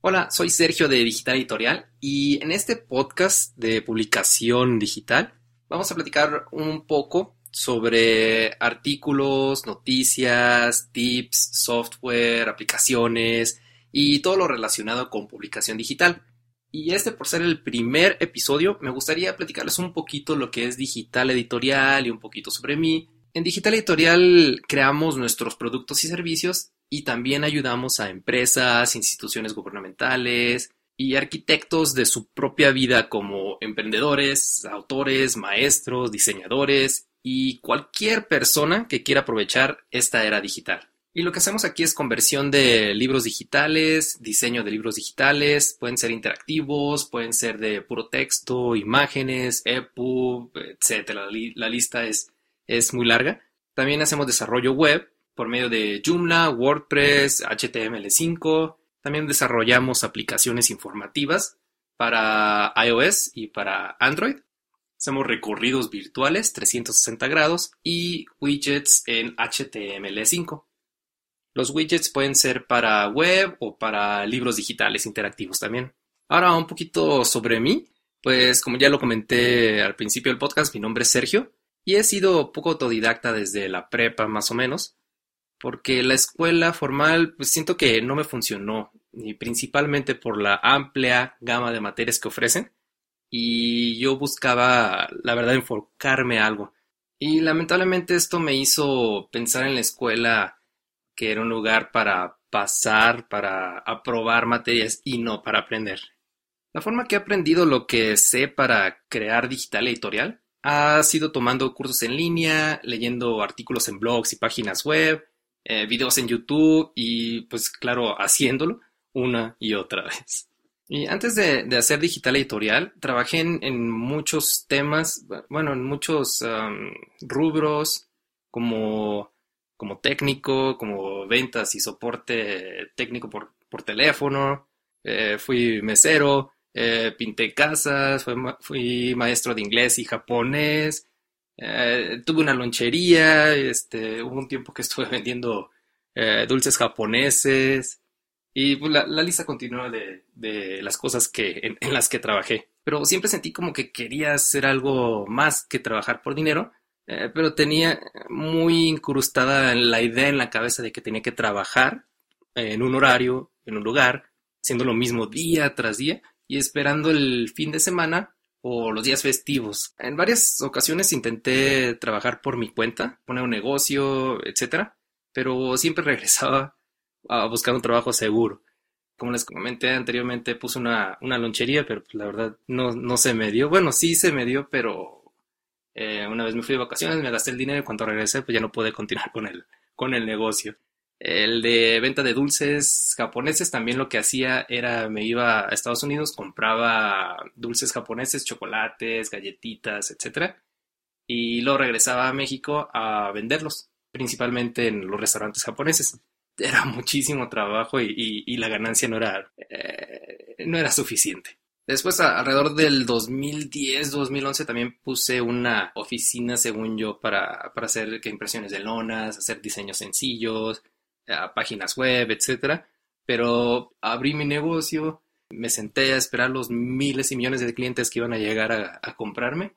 Hola, soy Sergio de Digital Editorial y en este podcast de publicación digital vamos a platicar un poco sobre artículos, noticias, tips, software, aplicaciones y todo lo relacionado con publicación digital. Y este por ser el primer episodio, me gustaría platicarles un poquito lo que es digital editorial y un poquito sobre mí. En digital editorial creamos nuestros productos y servicios y también ayudamos a empresas, instituciones gubernamentales y arquitectos de su propia vida como emprendedores, autores, maestros, diseñadores y cualquier persona que quiera aprovechar esta era digital. Y lo que hacemos aquí es conversión de libros digitales, diseño de libros digitales, pueden ser interactivos, pueden ser de puro texto, imágenes, EPUB, etc. La, lista es, es muy larga. También hacemos desarrollo web por medio de Joomla, WordPress, HTML5. También desarrollamos aplicaciones informativas para iOS y para Android. Hacemos recorridos virtuales 360 grados y widgets en HTML5. Los widgets pueden ser para web o para libros digitales interactivos también. Ahora un poquito sobre mí. Pues como ya lo comenté al principio del podcast, mi nombre es Sergio y he sido poco autodidacta desde la prepa más o menos porque la escuela formal pues siento que no me funcionó, y principalmente por la amplia gama de materias que ofrecen, y yo buscaba, la verdad, enfocarme a algo. Y lamentablemente esto me hizo pensar en la escuela que era un lugar para pasar, para aprobar materias y no para aprender. La forma que he aprendido lo que sé para crear digital editorial ha sido tomando cursos en línea, leyendo artículos en blogs y páginas web, eh, videos en YouTube y pues claro, haciéndolo una y otra vez. Y antes de, hacer digital editorial, trabajé en, muchos temas, bueno, en muchos rubros como, como técnico, como ventas y soporte técnico por, por teléfono, eh, fui mesero, eh, pinté casas, fui, maestro de inglés y japonés, eh, tuve una lonchería, este, hubo un tiempo que estuve vendiendo eh, dulces japoneses y pues, la, lista continúa de, las cosas que, en, las que trabajé. Pero siempre sentí como que quería hacer algo más que trabajar por dinero, eh, pero tenía muy incrustada la idea en la cabeza de que tenía que trabajar en un horario, en un lugar, haciendo lo mismo día tras día y esperando el fin de semana o los días festivos. En varias ocasiones intenté trabajar por mi cuenta, poner un negocio, etcétera, pero siempre regresaba a buscar un trabajo seguro. Como les comenté anteriormente, puse una, lonchería, pero pues, la verdad no, no se me dio. Bueno, sí se me dio, pero eh, una vez me fui de vacaciones, me gasté el dinero y cuando regresé, pues ya no pude continuar con el, con el negocio. El de venta de dulces japoneses también lo que hacía era me iba a Estados Unidos, compraba dulces japoneses, chocolates, galletitas, etc. Y luego regresaba a México a venderlos, principalmente en los restaurantes japoneses. Era muchísimo trabajo y, la ganancia no era, eh, no era suficiente. Después, alrededor del 2010-2011, también puse una oficina, según yo, para, para hacer impresiones de lonas, hacer diseños sencillos, a páginas web, etcétera. Pero abrí mi negocio, me senté a esperar los miles y millones de clientes que iban a llegar a, comprarme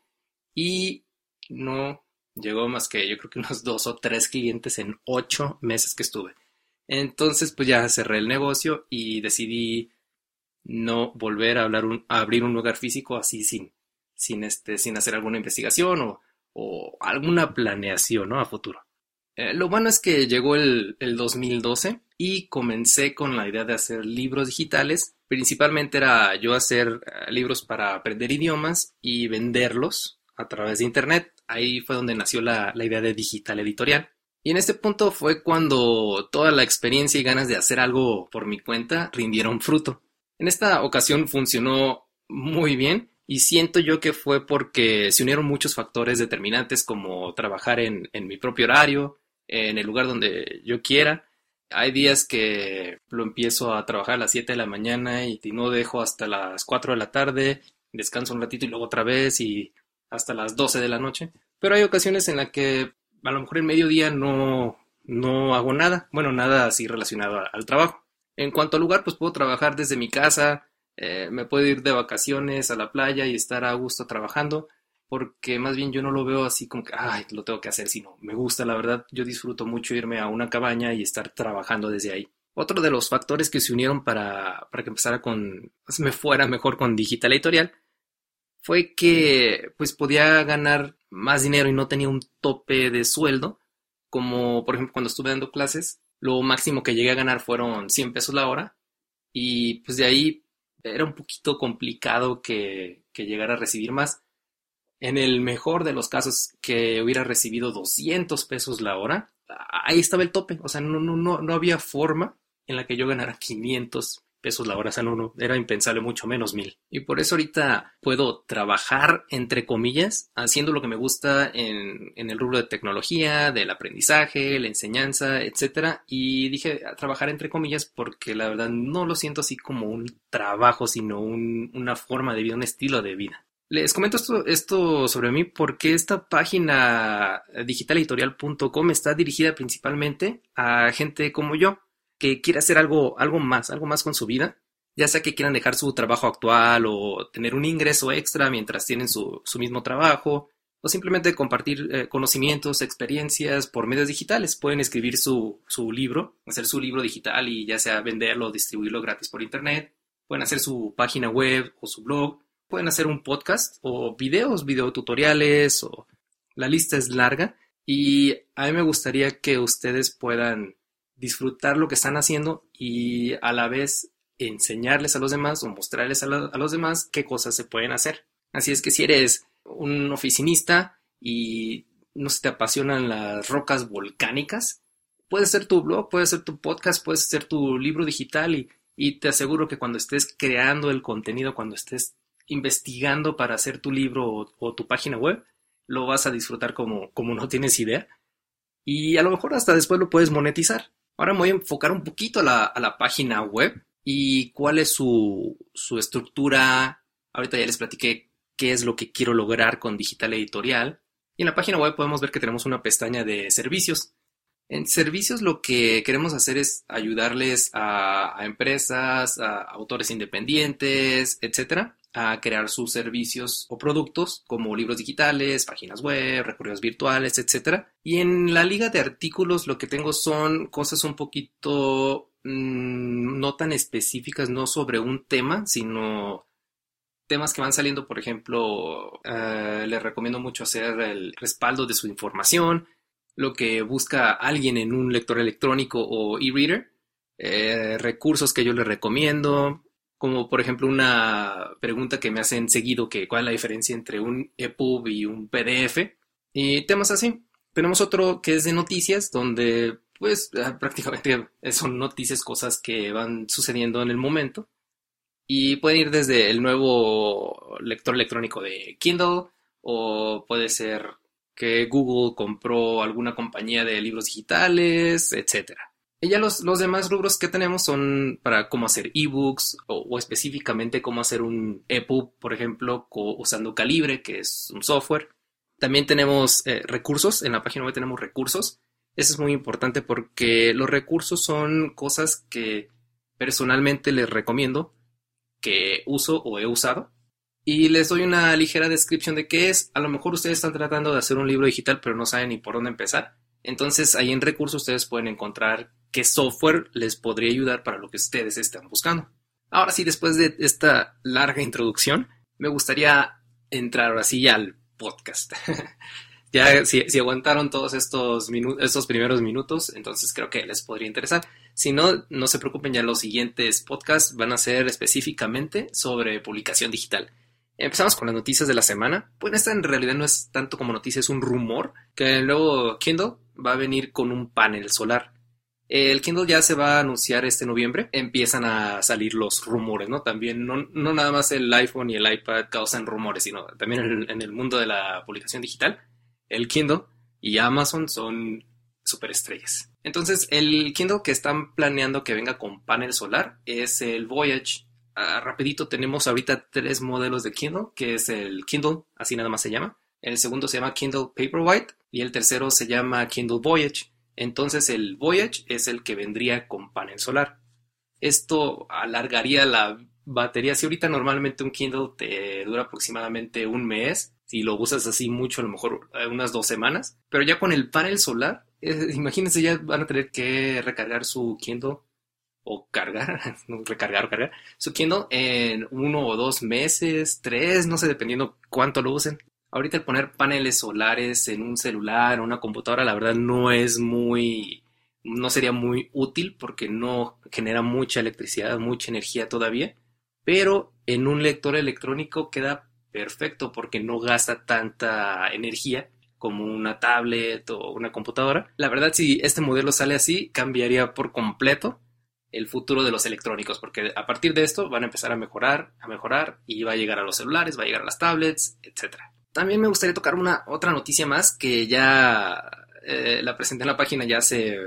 y no llegó más que yo creo que unos dos o tres clientes en ocho meses que estuve. Entonces, pues ya cerré el negocio y decidí no volver a, hablar abrir un lugar físico así sin, sin, este, sin hacer alguna investigación o, o alguna planeación ¿no? a futuro. Eh, lo bueno es que llegó el, 2012 y comencé con la idea de hacer libros digitales. Principalmente era yo hacer eh, libros para aprender idiomas y venderlos a través de Internet. Ahí fue donde nació la, idea de digital editorial. Y en este punto fue cuando toda la experiencia y ganas de hacer algo por mi cuenta rindieron fruto. En esta ocasión funcionó muy bien y siento yo que fue porque se unieron muchos factores determinantes como trabajar en mi propio horario, en el lugar donde yo quiera. Hay días que lo empiezo a trabajar a las 7 de la mañana y no dejo hasta las 4 de la tarde, descanso un ratito y luego otra vez y hasta las 12 de la noche. Pero hay ocasiones en las que a lo mejor en mediodía no, no hago nada, bueno, nada así relacionado al trabajo. En cuanto al lugar, pues puedo trabajar desde mi casa, eh, me puedo ir de vacaciones a la playa y estar a gusto trabajando, porque más bien yo no lo veo así como que, ay, lo tengo que hacer, sino me gusta, la verdad, yo disfruto mucho irme a una cabaña y estar trabajando desde ahí. Otro de los factores que se unieron para, para que empezara con, pues, me fuera mejor con digital editorial, fue que pues podía ganar más dinero y no tenía un tope de sueldo, como por ejemplo cuando estuve dando clases, lo máximo que llegué a ganar fueron 100 pesos la hora y pues de ahí era un poquito complicado que, que llegara a recibir más. En el mejor de los casos que hubiera recibido 200 pesos la hora, ahí estaba el tope, o sea, no, no, no, no había forma en la que yo ganara 500 pesos la hora, o sea, no, era impensable mucho menos mil. Y por eso ahorita puedo trabajar, entre comillas, haciendo lo que me gusta en, en el rubro de tecnología, del aprendizaje, la enseñanza, etcétera. Y dije trabajar entre comillas porque la verdad no lo siento así como un trabajo, sino una forma de vida, un estilo de vida. Les comento esto, sobre mí porque esta página digitaleditorial.com está dirigida principalmente a gente como yo que quiere hacer algo, algo más, algo más con su vida, ya sea que quieran dejar su trabajo actual o tener un ingreso extra mientras tienen su, mismo trabajo, o simplemente compartir eh, conocimientos, experiencias por medios digitales. Pueden escribir su, su, libro, hacer su libro digital y ya sea venderlo o distribuirlo gratis por internet. Pueden hacer su página web o su blog. Pueden hacer un podcast o videos, videotutoriales o la lista es larga. Y a mí me gustaría que ustedes puedan disfrutar lo que están haciendo y a la vez enseñarles a los demás o mostrarles a, los demás qué cosas se pueden hacer. Así es que si eres un oficinista y no se te apasionan las rocas volcánicas, puede ser tu blog, puede ser tu podcast, puede ser tu libro digital y, te aseguro que cuando estés creando el contenido, cuando estés investigando para hacer tu libro o, tu página web, lo vas a disfrutar como, como no tienes idea. Y a lo mejor hasta después lo puedes monetizar. Ahora me voy a enfocar un poquito a la, página web y cuál es su, estructura. Ahorita ya les platiqué qué es lo que quiero lograr con Digital Editorial. Y en la página web podemos ver que tenemos una pestaña de servicios. En servicios lo que queremos hacer es ayudarles a, a empresas, a autores independientes, etcétera, a crear sus servicios o productos como libros digitales, páginas web, recorridos virtuales, etc. Y en la liga de artículos lo que tengo son cosas un poquito mm, no tan específicas, no sobre un tema, sino temas que van saliendo, por ejemplo, eh, les recomiendo mucho hacer el respaldo de su información, lo que busca alguien en un lector electrónico o e-reader, eh, recursos que yo les recomiendo, como por ejemplo una pregunta que me hacen seguido que cuál es la diferencia entre un EPUB y un PDF y temas así. Tenemos otro que es de noticias donde pues ah, prácticamente son noticias, cosas que van sucediendo en el momento y pueden ir desde el nuevo lector electrónico de Kindle o puede ser que Google compró alguna compañía de libros digitales, etcétera. Y ya los, demás rubros que tenemos son para cómo hacer ebooks o, o específicamente cómo hacer un EPUB, por ejemplo, usando Calibre, que es un software. También tenemos eh, recursos, en la página web tenemos recursos. Eso es muy importante porque los recursos son cosas que personalmente les recomiendo, que uso o he usado. Y les doy una ligera descripción de qué es. A lo mejor ustedes están tratando de hacer un libro digital pero no saben ni por dónde empezar. Entonces ahí en recursos ustedes pueden encontrar qué software les podría ayudar para lo que ustedes están buscando. Ahora sí, después de esta larga introducción, me gustaría entrar así al podcast. ya si, aguantaron todos estos, estos primeros minutos, entonces creo que les podría interesar. Si no, no se preocupen, ya los siguientes podcasts van a ser específicamente sobre publicación digital. Empezamos con las noticias de la semana. Pues esta en realidad no es tanto como noticia, es un rumor que el nuevo Kindle va a venir con un panel solar. El Kindle ya se va a anunciar este noviembre. Empiezan a salir los rumores, ¿no? También no, nada más el iPhone y el iPad causan rumores, sino también en el, mundo de la publicación digital. El Kindle y Amazon son superestrellas. Entonces, el Kindle que están planeando que venga con panel solar es el Voyage. Ah, rapidito, tenemos ahorita tres modelos de Kindle, que es el Kindle, así nada más se llama. El segundo se llama Kindle Paperwhite y el tercero se llama Kindle Voyage. Entonces el Voyage es el que vendría con panel solar. Esto alargaría la batería. Si ahorita normalmente un Kindle te dura aproximadamente un mes, si lo usas así mucho, a lo mejor eh, unas dos semanas, pero ya con el panel solar, eh, imagínense, ya van a tener que recargar su Kindle o cargar, no, recargar o cargar su Kindle en uno o dos meses, tres, no sé, dependiendo cuánto lo usen. Ahorita poner paneles solares en un celular o una computadora, la verdad no es muy, no sería muy útil porque no genera mucha electricidad, mucha energía todavía, pero en un lector electrónico queda perfecto porque no gasta tanta energía como una tablet o una computadora. La verdad, si este modelo sale así, cambiaría por completo el futuro de los electrónicos, porque a partir de esto van a empezar a mejorar, a mejorar y va a llegar a los celulares, va a llegar a las tablets, etcétera. También me gustaría tocar una otra noticia más que ya eh, la presenté en la página ya hace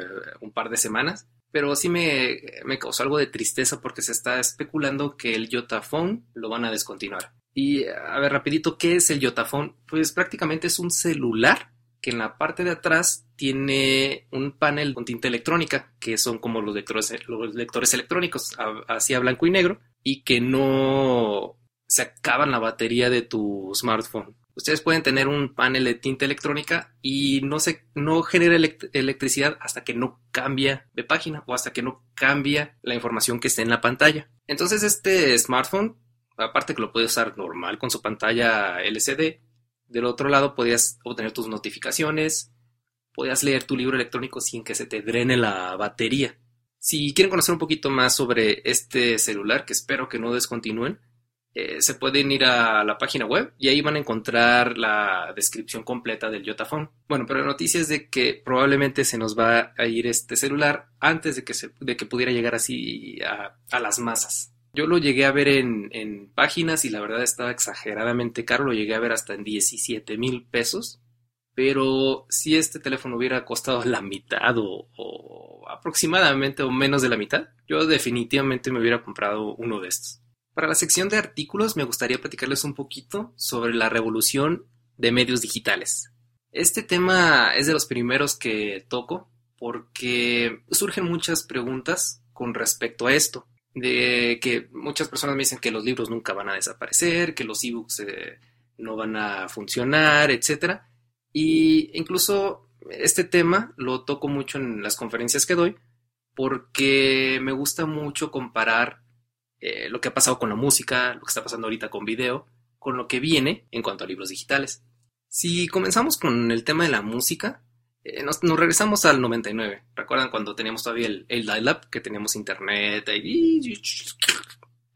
un par de semanas, pero sí me, me causó algo de tristeza porque se está especulando que el Yotaphone lo van a descontinuar. Y a ver, rapidito, ¿qué es el Yotaphone? Pues prácticamente es un celular que en la parte de atrás tiene un panel con tinta electrónica, que son como los lectores, los lectores electrónicos, así a blanco y negro, y que no se acaban la batería de tu smartphone. Ustedes pueden tener un panel de tinta electrónica y no, se, no genera electricidad hasta que no cambia de página o hasta que no cambia la información que esté en la pantalla. Entonces este smartphone, aparte que lo puedes usar normal con su pantalla LCD, del otro lado podías obtener tus notificaciones, podías leer tu libro electrónico sin que se te drene la batería. Si quieren conocer un poquito más sobre este celular, que espero que no descontinúen, eh, se pueden ir a la página web y ahí van a encontrar la descripción completa del Yotaphone. Bueno, pero la noticia es de que probablemente se nos va a ir este celular antes de que, se, de que pudiera llegar así a, las masas. Yo lo llegué a ver en, páginas y la verdad estaba exageradamente caro, lo llegué a ver hasta en 17 mil pesos. Pero si este teléfono hubiera costado la mitad o aproximadamente o menos de la mitad, yo definitivamente me hubiera comprado uno de estos. Para la sección de artículos me gustaría platicarles un poquito sobre la revolución de medios digitales. Este tema es de los primeros que toco porque surgen muchas preguntas con respecto a esto. De que muchas personas me dicen que los libros nunca van a desaparecer, que los ebooks eh, no van a funcionar, etc. Y incluso este tema lo toco mucho en las conferencias que doy porque me gusta mucho comparar eh, lo que ha pasado con la música, lo que está pasando ahorita con video, con lo que viene en cuanto a libros digitales. Si comenzamos con el tema de la música, eh, nos, regresamos al 99. ¿Recuerdan cuando teníamos todavía el, el dial-up, que teníamos internet? Y,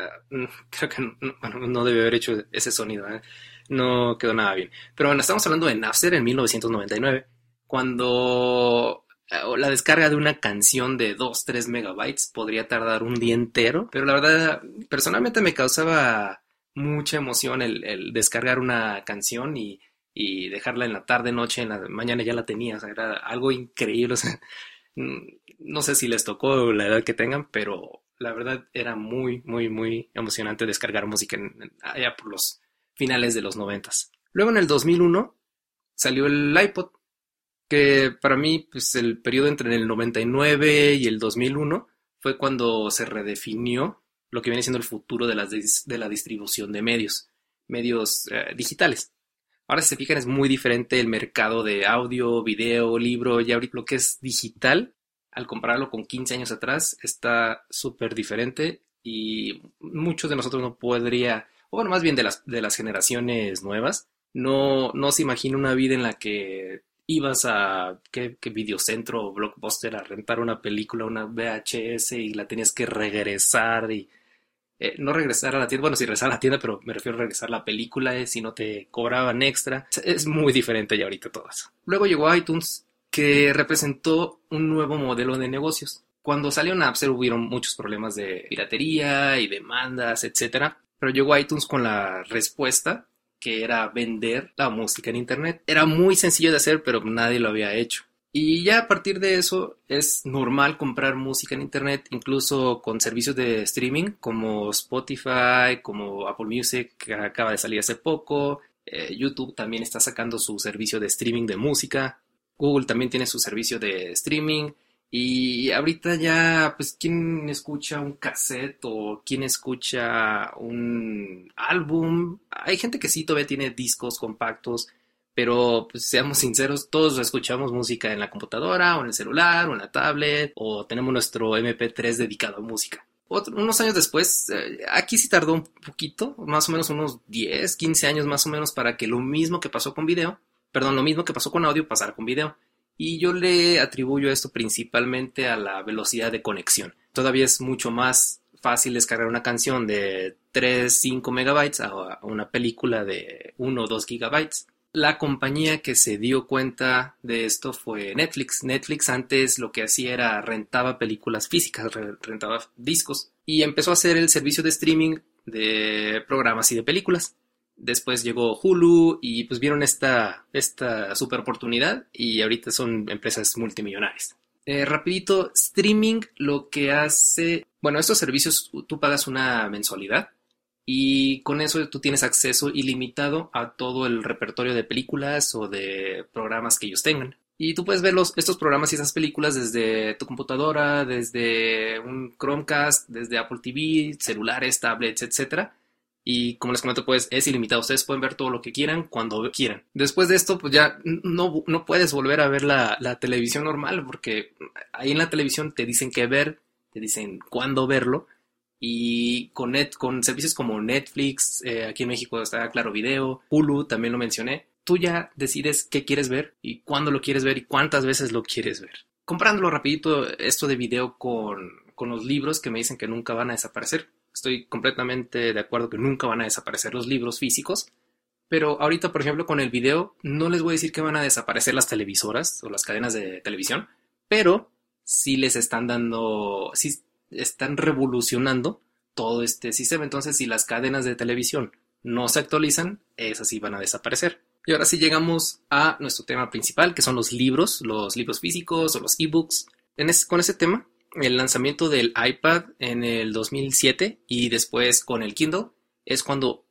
ah, mm, creo que no, no debe haber hecho ese sonido, ¿eh? no quedó nada bien. Pero bueno, estamos hablando de Napster en 1999, cuando la descarga de una canción de 2, 3 megabytes podría tardar un día entero, pero la verdad, personalmente me causaba mucha emoción el, descargar una canción y, dejarla en la tarde, noche, en la mañana ya la tenía, o sea, era algo increíble, no sé si les tocó la edad que tengan, pero la verdad era muy, muy, muy emocionante descargar música allá por los finales de los noventas. Luego en el 2001 salió el iPod que para mí, pues el periodo entre el 99 y el 2001 fue cuando se redefinió lo que viene siendo el futuro de, las de la distribución de medios, medios eh, digitales. Ahora, si se fijan, es muy diferente el mercado de audio, video, libro, y ahorita lo que es digital, al compararlo con 15 años atrás, está súper diferente y muchos de nosotros no podría, o bueno, más bien de las, de las generaciones nuevas, no, no se imagina una vida en la que ibas a ¿qué, videocentro o blockbuster a rentar una película, una VHS y la tenías que regresar y eh, no regresar a la tienda, bueno, sí regresar a la tienda, pero me refiero a regresar la película eh, si no te cobraban extra. Es muy diferente ya ahorita todo eso. Luego llegó iTunes que representó un nuevo modelo de negocios. Cuando salió Napster hubieron muchos problemas de piratería y demandas, etcétera, pero llegó iTunes con la respuesta que era vender la música en Internet. Era muy sencillo de hacer, pero nadie lo había hecho. Y ya a partir de eso es normal comprar música en Internet, incluso con servicios de streaming como Spotify, como Apple Music, que acaba de salir hace poco. Eh, YouTube también está sacando su servicio de streaming de música. Google también tiene su servicio de streaming. Y ahorita ya, pues, ¿quién escucha un cassette o quién escucha un álbum? Hay gente que sí todavía tiene discos compactos, pero pues seamos sinceros, todos escuchamos música en la computadora o en el celular o en la tablet o tenemos nuestro MP3 dedicado a música. unos años después, eh, aquí sí tardó un poquito, más o menos unos 10, 15 años más o menos para que lo mismo que pasó con video, perdón, lo mismo que pasó con audio pasara con video y yo le atribuyo esto principalmente a la velocidad de conexión. Todavía es mucho más fácil descargar una canción de 3, 5 megabytes a una película de 1 o 2 gigabytes. La compañía que se dio cuenta de esto fue Netflix. Netflix antes lo que hacía era rentaba películas físicas, rentaba discos y empezó a hacer el servicio de streaming de programas y de películas. Después llegó Hulu y pues vieron esta, esta super oportunidad y ahorita son empresas multimillonarias. Eh, rapidito, streaming lo que hace, bueno, estos servicios tú pagas una mensualidad y con eso tú tienes acceso ilimitado a todo el repertorio de películas o de programas que ellos tengan. Y tú puedes ver estos programas y esas películas desde tu computadora, desde un Chromecast, desde Apple TV, celulares, tablets, etc. Y como les comento, pues es ilimitado. Ustedes pueden ver todo lo que quieran cuando quieran. Después de esto, pues ya no, no puedes volver a ver la, televisión normal porque ahí en la televisión te dicen qué ver, te dicen cuándo verlo. Y con, net, con servicios como Netflix, eh, aquí en México está Claro Video, Hulu, también lo mencioné. Tú ya decides qué quieres ver y cuándo lo quieres ver y cuántas veces lo quieres ver. Comparándolo rapidito, esto de video con, con los libros que me dicen que nunca van a desaparecer Estoy completamente de acuerdo que nunca van a desaparecer los libros físicos, pero ahorita, por ejemplo, con el video, no les voy a decir que van a desaparecer las televisoras o las cadenas de televisión, pero sí les están dando, sí están revolucionando todo este sistema. Entonces, si las cadenas de televisión no se actualizan, esas sí van a desaparecer. Y ahora sí llegamos a nuestro tema principal, que son los libros, los libros físicos o los ebooks. En con ese tema el lanzamiento del iPad en el 2007 y después con el Kindle es cuando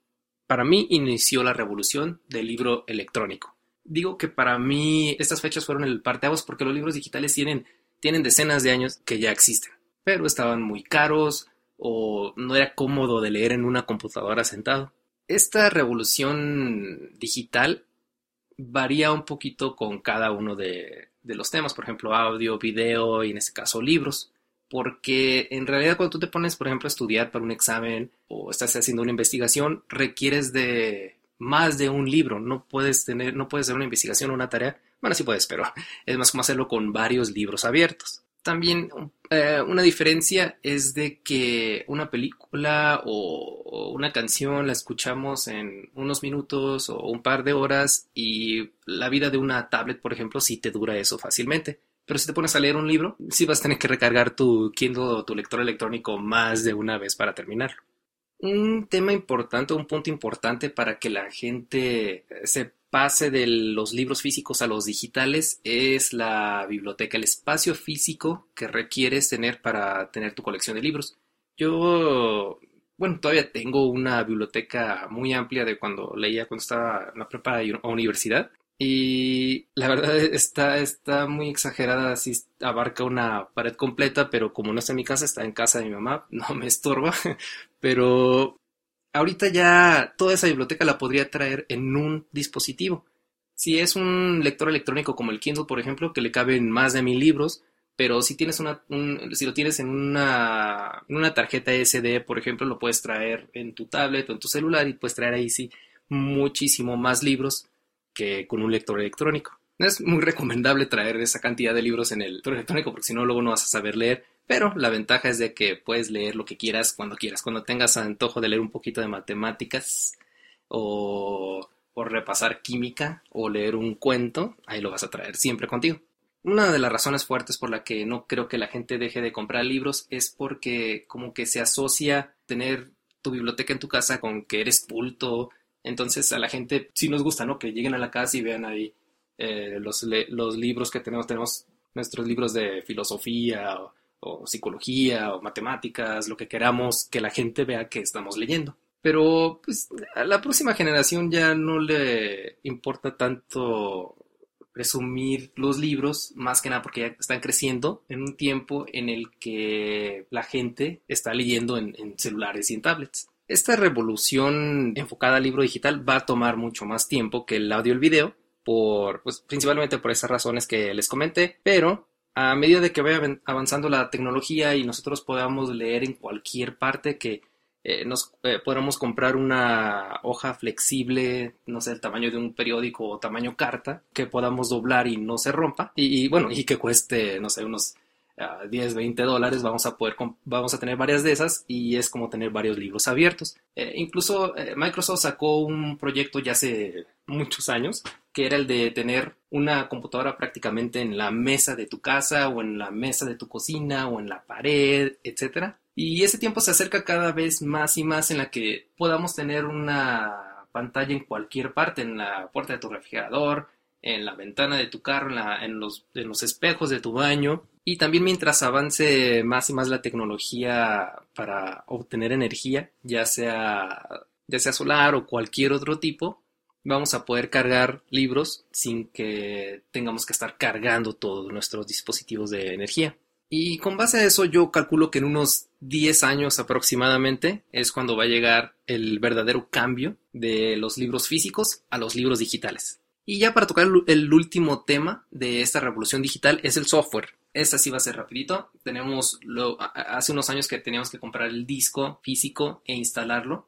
para mí inició la revolución del libro electrónico. Digo que para mí estas fechas fueron el parteaguas porque los libros digitales tienen, tienen decenas de años que ya existen, pero estaban muy caros o no era cómodo de leer en una computadora sentado. Esta revolución digital varía un poquito con cada uno de, los temas, por ejemplo, audio, video y en este caso libros. Porque en realidad cuando tú te pones, por ejemplo, a estudiar para un examen o estás haciendo una investigación, requieres de más de un libro. No puedes tener, no puedes hacer una investigación o una tarea. Bueno, sí puedes, pero es más como hacerlo con varios libros abiertos. También eh, una diferencia es de que una película o, una canción la escuchamos en unos minutos o un par de horas y la vida de una tablet, por ejemplo, sí te dura eso fácilmente. Pero si te pones a leer un libro, sí vas a tener que recargar tu Kindle o tu lector electrónico más de una vez para terminarlo. Un tema importante, un punto importante para que la gente se pase de los libros físicos a los digitales es la biblioteca, el espacio físico que requieres tener para tener tu colección de libros. Yo, bueno, todavía tengo una biblioteca muy amplia de cuando leía cuando estaba en la prepa universidad. Y la verdad está, está muy exagerada, así abarca una pared completa, pero como no está en mi casa, está en casa de mi mamá, no me estorba. Pero ahorita ya toda esa biblioteca la podría traer en un dispositivo. Si es un lector electrónico como el Kindle, por ejemplo, que le caben más de mil libros, pero si lo tienes en una, en una tarjeta SD, por ejemplo, lo puedes traer en tu tablet o en tu celular y puedes traer ahí sí muchísimo más libros que con un lector electrónico. No es muy recomendable traer esa cantidad de libros en el lector electrónico porque si no luego no vas a saber leer pero la ventaja es de que puedes leer lo que quieras cuando quieras. Cuando tengas antojo de leer un poquito de matemáticas o, repasar química o leer un cuento, ahí lo vas a traer siempre contigo. Una de las razones fuertes por la que no creo que la gente deje de comprar libros es porque como que se asocia tener tu biblioteca en tu casa con que eres culto. Entonces a la gente sí nos gusta, ¿no? Que lleguen a la casa y vean ahí eh, los, libros que tenemos. Tenemos nuestros libros de filosofía o o psicología o matemáticas, lo que queramos que la gente vea que estamos leyendo. Pero pues a la próxima generación ya no le importa tanto presumir los libros, más que nada porque ya están creciendo en un tiempo en el que la gente está leyendo en, en celulares y en tablets. Esta revolución enfocada al libro digital va a tomar mucho más tiempo que el audio y el video, por, pues, principalmente por esas razones que les comenté, pero a medida de que vaya avanzando la tecnología y nosotros podamos leer en cualquier parte que eh, nos eh, podamos comprar una hoja flexible, no sé, el tamaño de un periódico o tamaño carta, que podamos doblar y no se rompa, y, bueno, y que cueste, no sé, unos 10, 20 dólares, vamos a poder, vamos a tener varias de esas y es como tener varios libros abiertos. Eh, incluso Microsoft sacó un proyecto ya hace muchos años que era el de tener una computadora prácticamente en la mesa de tu casa o en la mesa de tu cocina o en la pared, etcétera y ese tiempo se acerca cada vez más y más en la que podamos tener una pantalla en cualquier parte, en la puerta de tu refrigerador, en la ventana de tu carro, en, los, en los espejos de tu baño. Y también mientras avance más y más la tecnología para obtener energía, ya sea, ya sea solar o cualquier otro tipo, vamos a poder cargar libros sin que tengamos que estar cargando todos nuestros dispositivos de energía. Y con base a eso yo calculo que en unos 10 años aproximadamente es cuando va a llegar el verdadero cambio de los libros físicos a los libros digitales. Y ya para tocar el último tema de esta revolución digital es el software. Esta sí va a ser rapidito. Tenemos lo, hace unos años que teníamos que comprar el disco físico e instalarlo.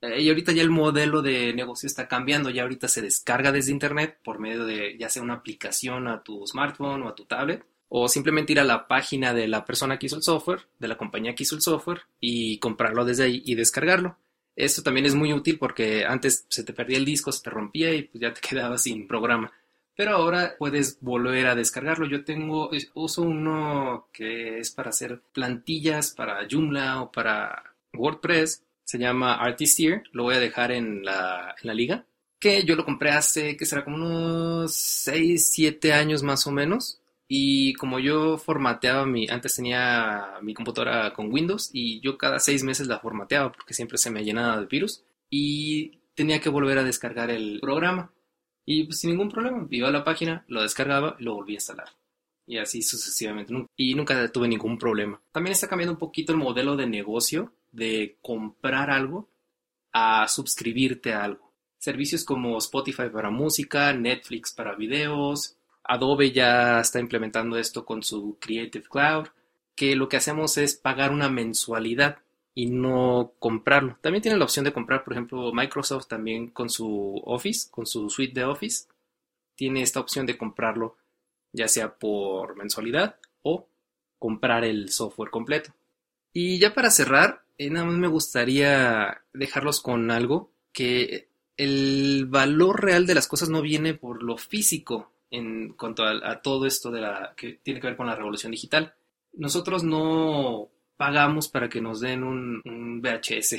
Eh, y ahorita ya el modelo de negocio está cambiando. Ya ahorita se descarga desde internet por medio de ya sea una aplicación a tu smartphone o a tu tablet o simplemente ir a la página de la persona que hizo el software, de la compañía que hizo el software y comprarlo desde ahí y descargarlo. Esto también es muy útil porque antes se te perdía el disco, se te rompía y pues ya te quedabas sin programa. Pero ahora puedes volver a descargarlo. Yo tengo, uso uno que es para hacer plantillas para Joomla o para WordPress. Se llama Artisteer. Lo voy a dejar en la, en la liga. Que yo lo compré hace, que será como unos 6, 7 años más o menos y como yo formateaba mi, antes tenía mi computadora con Windows y yo cada seis meses la formateaba porque siempre se me llenaba de virus y tenía que volver a descargar el programa. Y pues, sin ningún problema, iba a la página, lo descargaba y lo volví a instalar. Y así sucesivamente. Y nunca tuve ningún problema. También está cambiando un poquito el modelo de negocio de comprar algo a suscribirte a algo. Servicios como Spotify para música, Netflix para videos, Adobe ya está implementando esto con su Creative Cloud, que lo que hacemos es pagar una mensualidad y no comprarlo. También tiene la opción de comprar, por ejemplo, Microsoft también con su Office, con su suite de Office, tiene esta opción de comprarlo ya sea por mensualidad o comprar el software completo. Y ya para cerrar, eh, nada más me gustaría dejarlos con algo que el valor real de las cosas no viene por lo físico, en cuanto a, todo esto de la, que tiene que ver con la revolución digital. Nosotros no pagamos para que nos den un, VHS.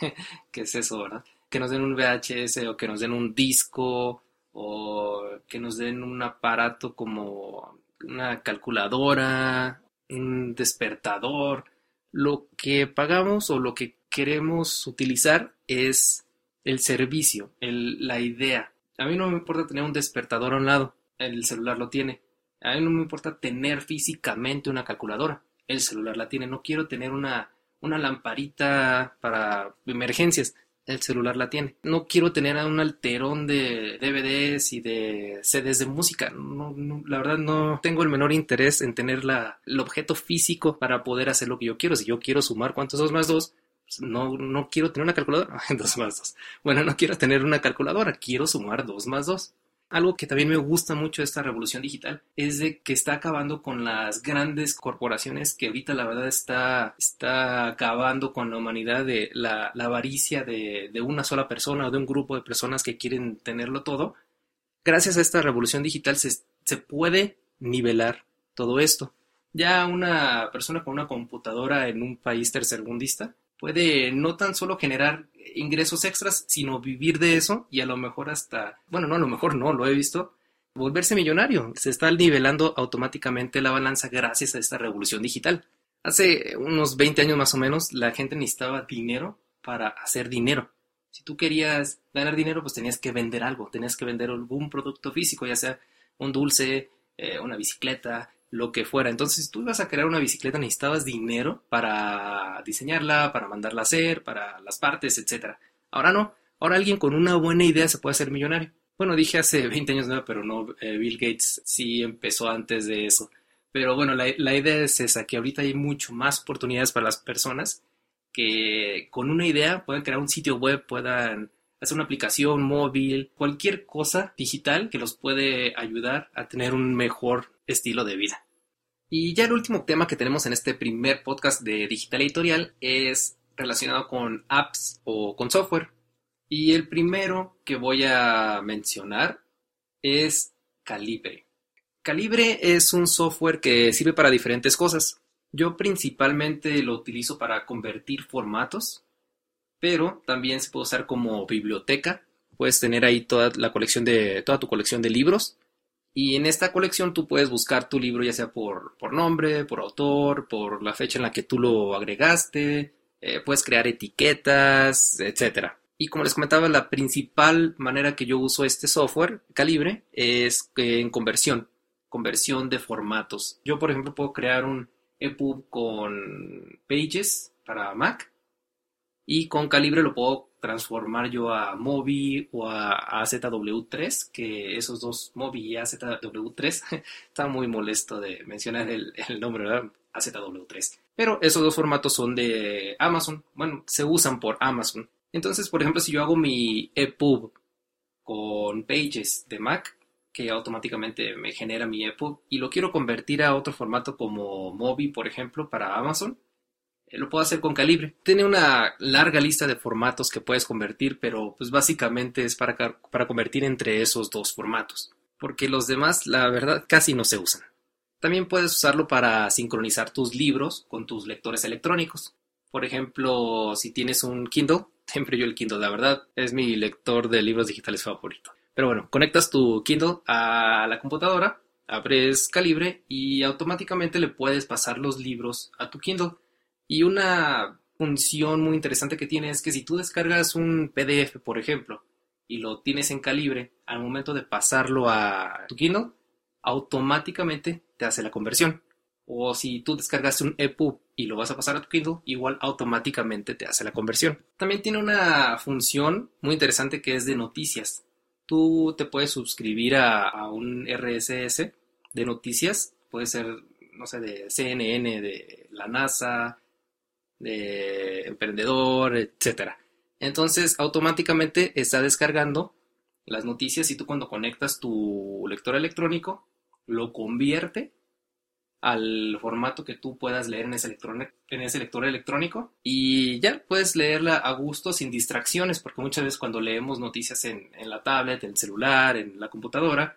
¿Qué es eso, verdad? Que nos den un VHS o que nos den un disco o que nos den un aparato como una calculadora, un despertador. Lo que pagamos o lo que queremos utilizar es el servicio, la idea. A mí no me importa tener un despertador a un lado el celular lo tiene. A mí no me importa tener físicamente una calculadora, el celular la tiene. No quiero tener una, una lamparita para emergencias, el celular la tiene. No quiero tener un alterón de DVDs y de CDs de música. No, la verdad no tengo el menor interés en tener la, el objeto físico para poder hacer lo que yo quiero. Si yo quiero sumar cuántos dos más dos, pues no, no quiero tener una calculadora. dos más dos. Bueno, no quiero tener una calculadora, quiero sumar dos más dos. Algo que también me gusta mucho de esta revolución digital es de que está acabando con las grandes corporaciones que ahorita la verdad está, está acabando con la humanidad de la, avaricia de, una sola persona o de un grupo de personas que quieren tenerlo todo. Gracias a esta revolución digital se, se puede nivelar todo esto. Ya una persona con una computadora en un país tercermundista puede no tan solo generar ingresos extras, sino vivir de eso y a lo mejor hasta, bueno, no, a lo mejor no, lo he visto, volverse millonario. Se está nivelando automáticamente la balanza gracias a esta revolución digital. Hace unos 20 años más o menos, la gente necesitaba dinero para hacer dinero. Si tú querías ganar dinero, pues tenías que vender algo, tenías que vender algún producto físico, ya sea un dulce, eh, una bicicleta, lo que fuera. Entonces, tú ibas a crear una bicicleta, necesitabas dinero para diseñarla, para mandarla a hacer, para las partes, etc. Ahora no. Ahora alguien con una buena idea se puede hacer millonario. Bueno, dije hace 20 años, no, pero no, eh, Bill Gates sí empezó antes de eso. Pero bueno, la, la idea es esa, que ahorita hay mucho más oportunidades para las personas que con una idea pueden crear un sitio web, puedan hacer una aplicación móvil, cualquier cosa digital que los puede ayudar a tener un mejor estilo de vida. Y ya el último tema que tenemos en este primer podcast de Digital Editorial es relacionado con apps o con software. Y el primero que voy a mencionar es Calibre. Calibre es un software que sirve para diferentes cosas. Yo principalmente lo utilizo para convertir formatos, pero también se puede usar como biblioteca. Puedes tener ahí toda la colección de toda tu colección de libros y en esta colección tú puedes buscar tu libro ya sea por, por nombre, por autor, por la fecha en la que tú lo agregaste, eh, puedes crear etiquetas, etc. Y como les comentaba, la principal manera que yo uso este software, Calibre, es en conversión, conversión de formatos. Yo, por ejemplo, puedo crear un EPUB con Pages para Mac y con Calibre lo puedo transformar yo a Mobi o a AZW3, que esos dos, Mobi y AZW3, está muy molesto de mencionar el, nombre, ¿verdad? AZW3. Pero esos dos formatos son de Amazon, bueno, se usan por Amazon. Entonces, por ejemplo, si yo hago mi EPUB con Pages de Mac, que automáticamente me genera mi EPUB, y lo quiero convertir a otro formato como Mobi, por ejemplo, para Amazon, lo puedo hacer con calibre. Tiene una larga lista de formatos que puedes convertir, pero pues básicamente es para, para convertir entre esos dos formatos, porque los demás la verdad casi no se usan. También puedes usarlo para sincronizar tus libros con tus lectores electrónicos. Por ejemplo, si tienes un Kindle, siempre yo el Kindle, la verdad, es mi lector de libros digitales favorito. Pero bueno, conectas tu Kindle a la computadora, abres Calibre y automáticamente le puedes pasar los libros a tu Kindle. Y una función muy interesante que tiene es que si tú descargas un PDF, por ejemplo, y lo tienes en calibre, al momento de pasarlo a tu Kindle, automáticamente te hace la conversión. O si tú descargas un EPUB y lo vas a pasar a tu Kindle, igual automáticamente te hace la conversión. También tiene una función muy interesante que es de noticias. Tú te puedes suscribir a, a un RSS de noticias, puede ser, no sé, de CNN, de la NASA, de emprendedor, etcétera. Entonces, automáticamente está descargando las noticias y tú cuando conectas tu lector electrónico, lo convierte al formato que tú puedas leer en ese, en ese lector electrónico y ya puedes leerla a gusto sin distracciones, porque muchas veces cuando leemos noticias en, en la tablet, en el celular, en la computadora,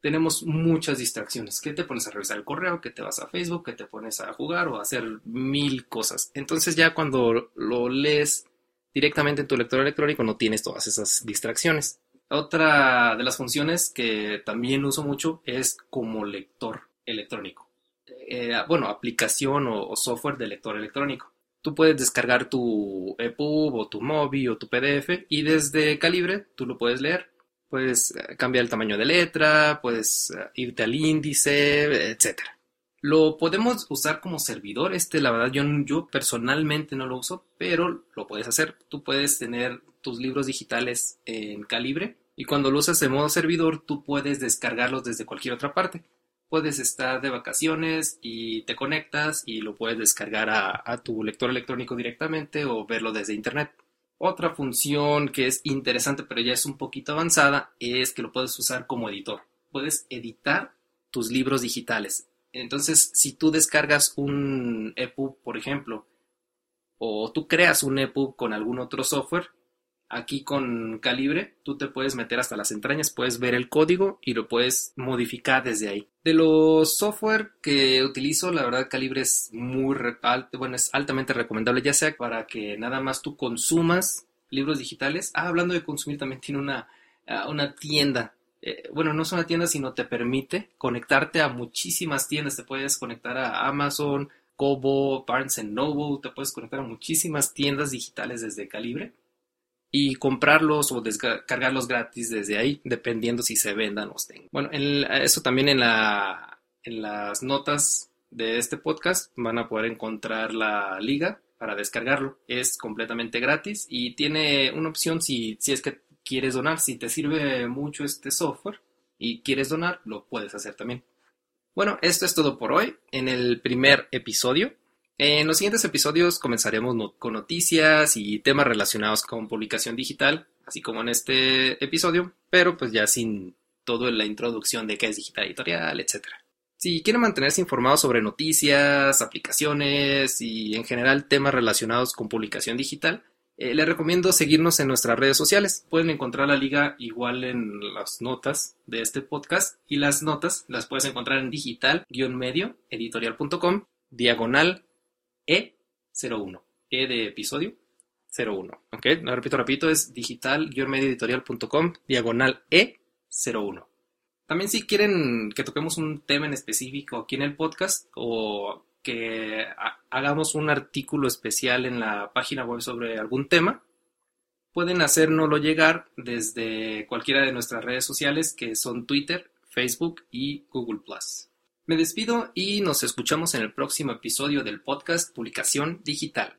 tenemos muchas distracciones. Que te pones a revisar el correo, que te vas a Facebook, que te pones a jugar o a hacer mil cosas. Entonces ya cuando lo lees directamente en tu lector electrónico no tienes todas esas distracciones. Otra de las funciones que también uso mucho es como lector electrónico. Eh, bueno, aplicación o, software de lector electrónico. Tú puedes descargar tu EPUB o tu MOBI o tu PDF y desde Calibre tú lo puedes leer puedes eh, cambiar el tamaño de letra, puedes eh, irte al índice, etc. Lo podemos usar como servidor, este la verdad yo, yo personalmente no lo uso, pero lo puedes hacer. Tú puedes tener tus libros digitales en calibre y cuando lo usas de modo servidor tú puedes descargarlos desde cualquier otra parte. Puedes estar de vacaciones y te conectas y lo puedes descargar a tu lector electrónico directamente o verlo desde internet. Otra función que es interesante, pero ya es un poquito avanzada, es que lo puedes usar como editor. Puedes editar tus libros digitales. Entonces, si tú descargas un EPUB, por ejemplo, o tú creas un EPUB con algún otro software, Aquí con Calibre tú te puedes meter hasta las entrañas, puedes ver el código y lo puedes modificar desde ahí. De los software que utilizo, la verdad Calibre es muy bueno, es altamente recomendable, ya sea para que nada más tú consumas libros digitales. Ah, hablando de consumir, también tiene una, ah, una tienda. Eh, bueno, no es una tienda, sino te permite conectarte a muchísimas tiendas. Te puedes conectar a Amazon, Kobo, Barnes Noble, te puedes conectar a muchísimas tiendas digitales desde Calibre y comprarlos o descargarlos gratis desde ahí, dependiendo si se vendan o estén. Bueno, eso también en, en las notas de este podcast van a poder encontrar la liga para descargarlo. Es completamente gratis y tiene una opción si, si es que quieres donar, si te sirve mucho este software y quieres donar, lo puedes hacer también. Bueno, esto es todo por hoy. En el primer episodio en los siguientes episodios comenzaremos con noticias y temas relacionados con publicación digital, así como en este episodio, pero pues ya sin todo la introducción de qué es digital editorial, etc. Si quieren mantenerse informados sobre noticias, aplicaciones y en general temas relacionados con publicación digital, eh, les recomiendo seguirnos en nuestras redes sociales. Pueden encontrar la liga igual en las notas de este podcast y las notas las puedes encontrar en digital-medio editorial.com diagonal e01. E de episodio 01. Ok, lo repito, repito, es digital-medioeditorial.com diagonal E01. También si quieren que toquemos un tema en específico aquí en el podcast o que hagamos un artículo especial en la página web sobre algún tema, pueden hacérnoslo llegar desde cualquiera de nuestras redes sociales que son Twitter, Facebook y Google ⁇ me despido y nos escuchamos en el próximo episodio del podcast Publicación Digital.